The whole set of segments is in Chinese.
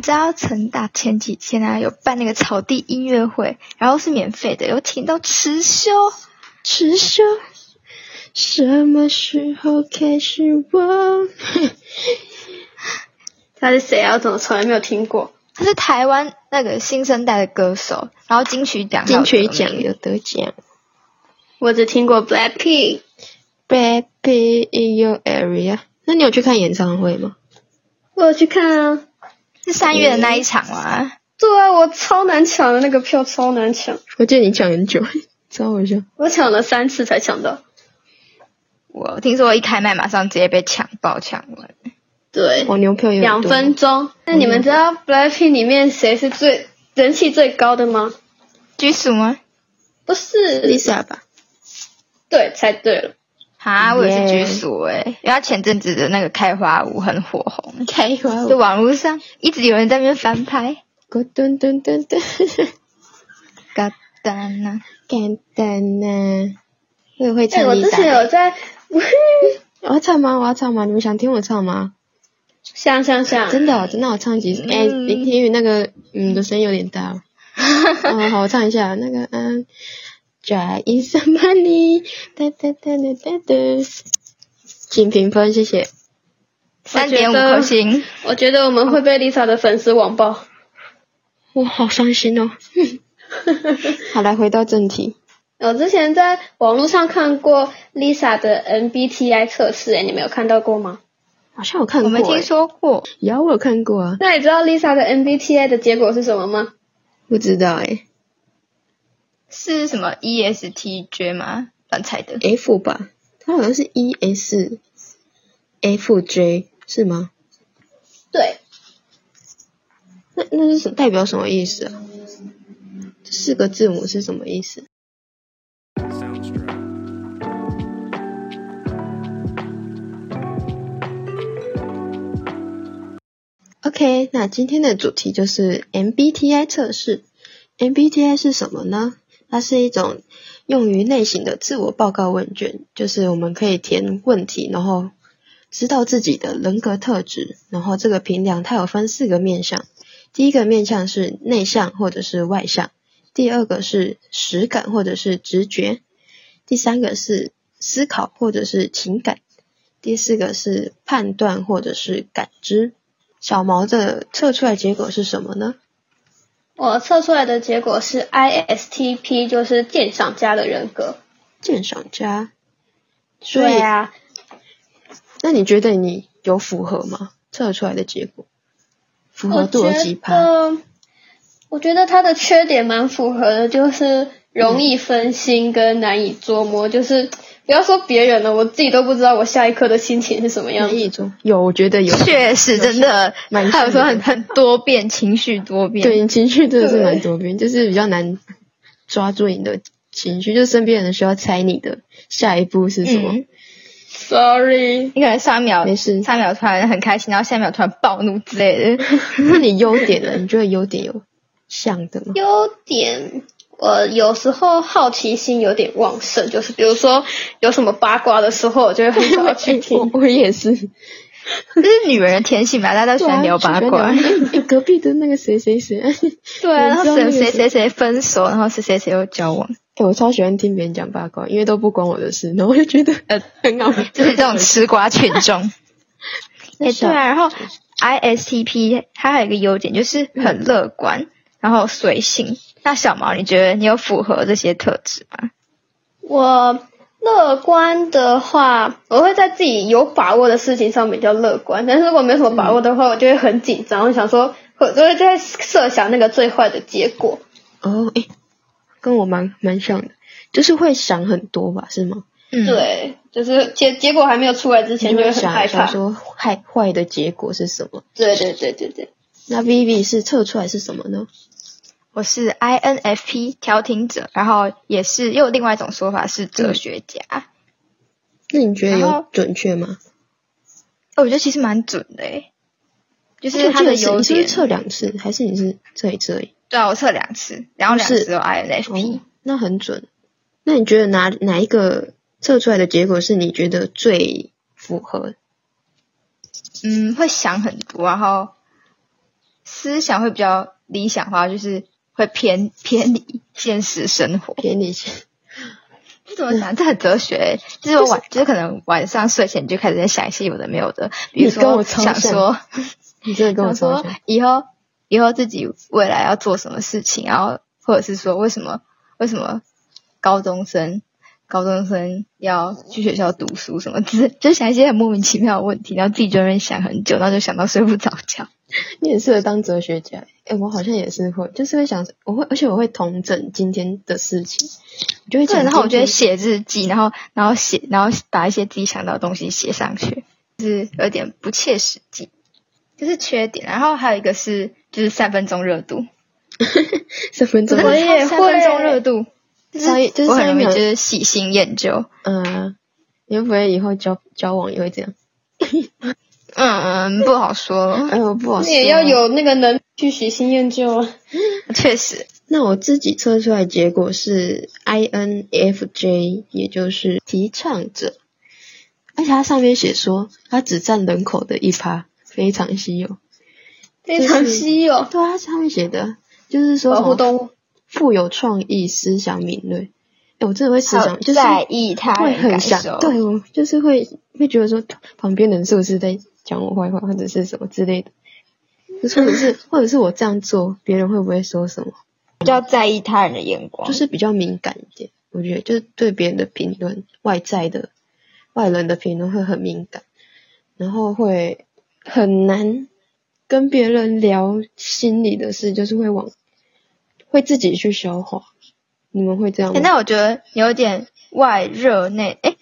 们知道成大前几天啊有办那个草地音乐会，然后是免费的，有请到池修。池修，什么时候开始忘？他是谁啊？我怎么从来没有听过？他是台湾那个新生代的歌手，然后金曲奖金曲奖有得奖。我只听过 Blackpink，Blackpink in your area，那你有去看演唱会吗？我有去看啊。是三月的那一场吗？对啊，我超难抢的那个票，超难抢，我记得你抢很久，超好笑。我抢了三次才抢到。我听说一开麦马上直接被抢爆抢完。对，黄牛票有两分钟。那你们知道 Blackpink 里面谁是最人气最高的吗？居属吗？不是 Lisa 吧？对，猜对了。哈，我也是耶居属诶，因为他前阵子的那个开花舞很火红，开花舞就网络上一直有人在那边翻拍。咕噔噔噔噔，嘎丹呐，简单呐。我也会哎、唱我 Lisa 之前有在，我要唱吗？我要唱吗？你们想听我唱吗？像像像，真的哦、真的，我唱几首。哎、嗯林天宇那个嗯的声音有点大 哦。嗯，好，我唱一下那个嗯，Try in somebody，哒哒哒哒哒哒。请评分，谢谢。三点五颗星。我觉得我们会被 Lisa 的粉丝网暴。我，好伤心哦。好，来回到正题。我之前在网络上看过 Lisa 的 MBTI 测试，哎，你们有看到过吗？好像有看过、我没听欸，说过，有我有看过啊，那你知道 Lisa 的 MBTI 的结果是什么吗？不知道哎、是什么 E ESTJ 吗？乱猜的。F 吧，它好像是 E S F J 是吗？对，那那是什代表什么意思啊？这四个字母是什么意思？OK，那今天的主题就是 MBTI 测试。MBTI 是什么呢？它是一种用于类型的自我报告问卷，就是我们可以填问题，然后知道自己的人格特质。然后这个评量它有分四个面向，第一个面向是内向或者是外向，第二个是实感或者是直觉，第三个是思考或者是情感，第四个是判断或者是感知。小毛的测出来结果是什么呢？我测出来的结果是 ISTP，就是鉴赏家的人格。鉴赏家。所以，对啊，那你觉得你有符合吗？测出来的结果符合我度有觉几趴？得，我觉得他的缺点蛮符合的，就是容易分心跟难以捉摸。就是不要说别人了，我自己都不知道我下一刻的心情是什么样子。有，我觉得有。确实，真的，蛮还有说像的很很多变，情绪多变。对，你情绪真的是蛮多变，就是比较难抓住你的情绪，就身边人需要猜你的下一步是什么。嗯，Sorry，你可能上一秒没事上一秒突然很开心，然后下一秒突然暴怒之类的。那你优点呢？你觉得优点有像的吗？优点。我有时候好奇心有点旺盛，就是比如说有什么八卦的时候，我就会很想要去听。我 我也是，这是女人的天性吧？大家都喜欢聊八卦。隔壁的那个谁谁谁，哎、对啊，然后谁谁谁谁分手，然后谁谁谁又交往，我超喜欢听别人讲八卦，因为都不关我的事，然后我就觉得呃，很好。就是这种吃瓜群众。对啊，然后 ISTP 它还有一个优点就是很乐观，然后随性。那小毛，你觉得你有符合这些特质吗？我乐观的话，我会在自己有把握的事情上面比较乐观，但是如果没有什么把握的话，我就会很紧张，我想说，我就会在设想那个最坏的结果。哦，哎、跟我蛮蛮像的，就是会想很多吧，是吗？嗯，对，就是结结果还没有出来之前就会很想害怕。想说坏坏的结果是什么？对对对对对，那 Vivi 是测出来是什么呢？我是 INFP 调停者，然后也是又有另外一种说法是哲学家。那你觉得有准确吗？我觉得其实蛮准的诶，就就是它的优点。你是不是测两次，还是你是测一次而已？对啊，我测两次，然后两是次都 INFP。哦，那很准。那你觉得哪哪一个测出来的结果是你觉得最符合？嗯，会想很多，然后思想会比较理想化，就是会偏偏离现实生活。偏离线。这怎么讲？这很哲学欸，就是我晚，就是可能晚上睡前就开始在想一些有的没有的，比如你跟我说想说，你真的跟我说。以后以后自己未来要做什么事情，然后或者是说为什么为什么高中生高中生要去学校读书什么之，就想一些很莫名其妙的问题，然后自己就在那边想很久，然后就想到睡不着觉。你很适合当哲学家。哎、我好像也是会，就是会想，我会，而且我会统整今天的事情，我就会对，讲。然后我就会，写日记，然后然后写，然后把一些自己想到的东西写上去，就是有点不切实际，就是缺点。然后还有一个是就是三分钟热度，三分钟我也超三分钟热度，就是上一就是我很容易上一秒就是喜新厌旧。嗯，你会不会以后交交往也会这样？嗯，不好说，哎呦，不好说。你也要。有那个能去喜新厌旧啊。确实，那我自己测出来结果是 INFJ，也就是提倡者，而且它上面写说它只占人口的一趴，非常稀有。非常稀有，对啊，它上面写的就是说什么保护动物。富有创意、思想敏锐。哎，我真的会思想，就是在意他会很想受，，对我就是会会觉得说旁边人是不是在讲我坏话，或者是什么之类的，就是或者是 或者是我这样做，别人会不会说什么？比较在意他人的眼光，就是比较敏感一点，我觉得就是对别人的评论、外在的外人的评论会很敏感，然后会很难跟别人聊心里的事，就是会往会自己去消化。你们会这样吗？欸但我觉得有点外热内，哎，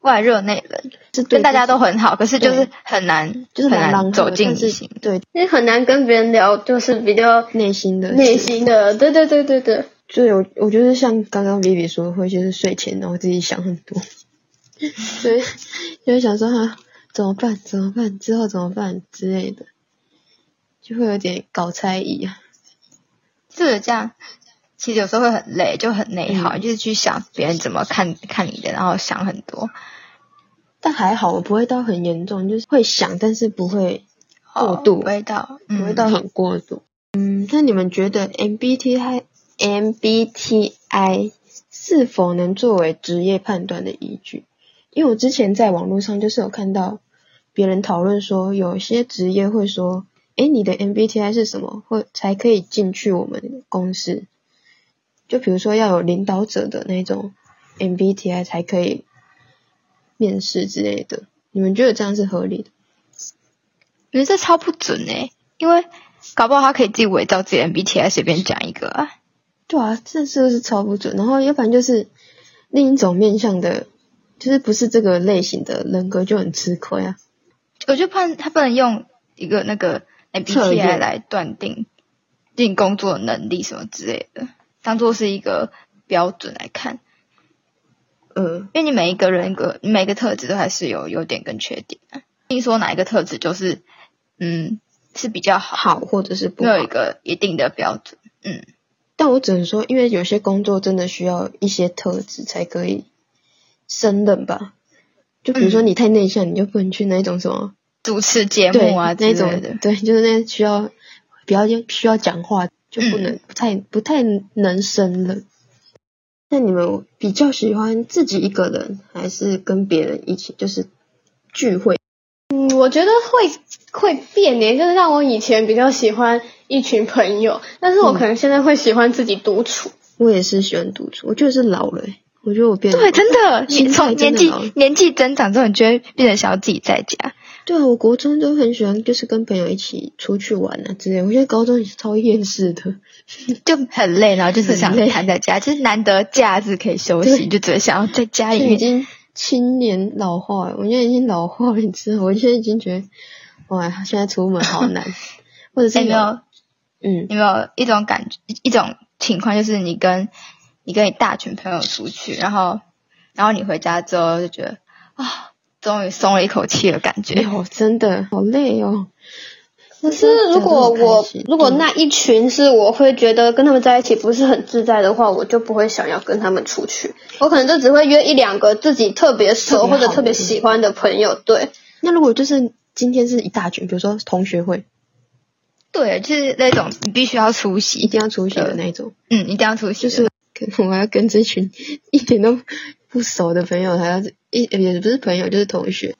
外热内冷，是对大家都很好，可是就是很难，就是很难走进但是心。对因为很难跟别人聊，就是比较内心的内心的。对对对对对，就有，我觉得像刚刚 Vivi 说，会就是睡前然后自己想很多，对，就会想说哈怎么办怎么办之后怎么办之类的，就会有点搞猜疑啊。就是这样，其实有时候会很累，就很内耗，嗯就是去想别人怎么看看你的，然后想很多。但还好，我不会到很严重，就是会想，但是不会过度，哦不会到，嗯不会到很过度。嗯，那你们觉得 MBTI MBTI 是否能作为职业判断的依据？因为我之前在网络上就是有看到别人讨论说，有些职业会说，诶，你的 MBTI 是什么，或才可以进去我们公司？就比如说要有领导者的那种 MBTI 才可以面试之类的。你们觉得这样是合理的？我觉得这超不准哎、因为搞不好他可以自己伪造自己的 MBTI 随便讲一个啊。对啊，这是不是超不准？然后要不然就是另一种面向的，就是不是这个类型的人格就很吃亏啊。我就怕他不能用一个那个测 MBTI 来断定定工作能力什么之类的，当做是一个标准来看。嗯，因为你每一个人格、你每个特质都还是有优点跟缺点啊。听说哪一个特质就是嗯是比较好，好或者是不有一。个一定的标准。嗯，但我只能说，因为有些工作真的需要一些特质才可以胜任吧。就比如说嗯你太内向，你就不能去那种什么主持节目啊那种的，对，就是那需要比较需要讲话，就不嗯能、不太不太能生了。那你们比较喜欢自己一个人，还是跟别人一起，就是聚会？嗯，我觉得会会变呢，就是像我以前比较喜欢一群朋友，但是我可能现在会喜欢自己独处。我也是喜欢独处，我觉得是老了、欸，我觉得我变对，真的，你从年纪年纪增长之后，你就会变得想要自己在家。对啊，我国中都很喜欢，就是跟朋友一起出去玩啊之类。我觉得高中也是超厌世的。就很累，然后就是想很累躺在家，就是难得假日可以休息，就只会想要在家里面。已经青年老化了，我现在已经老化了，你知道，我现在已经觉得，哇，现在出门好难，或者是哎有没有嗯，有没有一种感觉，一种情况，就是你跟你跟你大群朋友出去，然后然后你回家之后就觉得啊，终于松了一口气的感觉。哎呦真的好累哦。可是如果我如果那一群是我会觉得跟他们在一起不是很自在的话我就不会想要跟他们出去。我可能就只会约一两个自己特别熟或者特别喜欢的朋友对。那如果就是今天是一大群比如说同学会？对就是那种你必须要出席。一定要出席的那种。嗯一定要出席就是可能我要跟这群一点都不熟的朋友还要一也不是朋友就是同学。